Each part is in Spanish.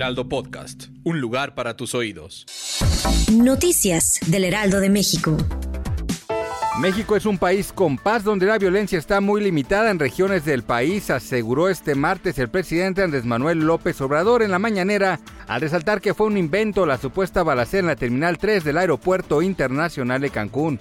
Heraldo Podcast, un lugar para tus oídos. Noticias del Heraldo de México. México es un país con paz donde la violencia está muy limitada en regiones del país, aseguró este martes el presidente Andrés Manuel López Obrador en la mañanera, al resaltar que fue un invento la supuesta balacera en la Terminal 3 del Aeropuerto Internacional de Cancún.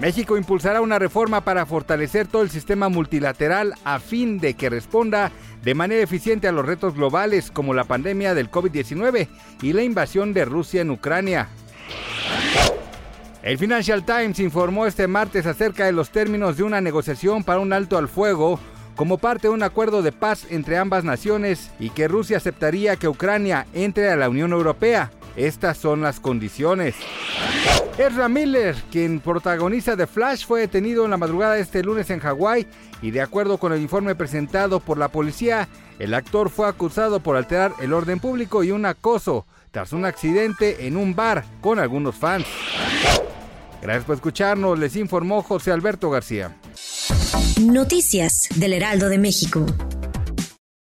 México impulsará una reforma para fortalecer todo el sistema multilateral a fin de que responda de manera eficiente a los retos globales como la pandemia del COVID-19 y la invasión de Rusia en Ucrania. El Financial Times informó este martes acerca de los términos de una negociación para un alto al fuego como parte de un acuerdo de paz entre ambas naciones y que Rusia aceptaría que Ucrania entre a la Unión Europea. Estas son las condiciones. Ezra Miller, quien protagoniza The Flash, fue detenido en la madrugada de este lunes en Hawái y de acuerdo con el informe presentado por la policía, el actor fue acusado por alterar el orden público y un acoso tras un accidente en un bar con algunos fans. Gracias por escucharnos, les informó José Alberto García. Noticias del Heraldo de México.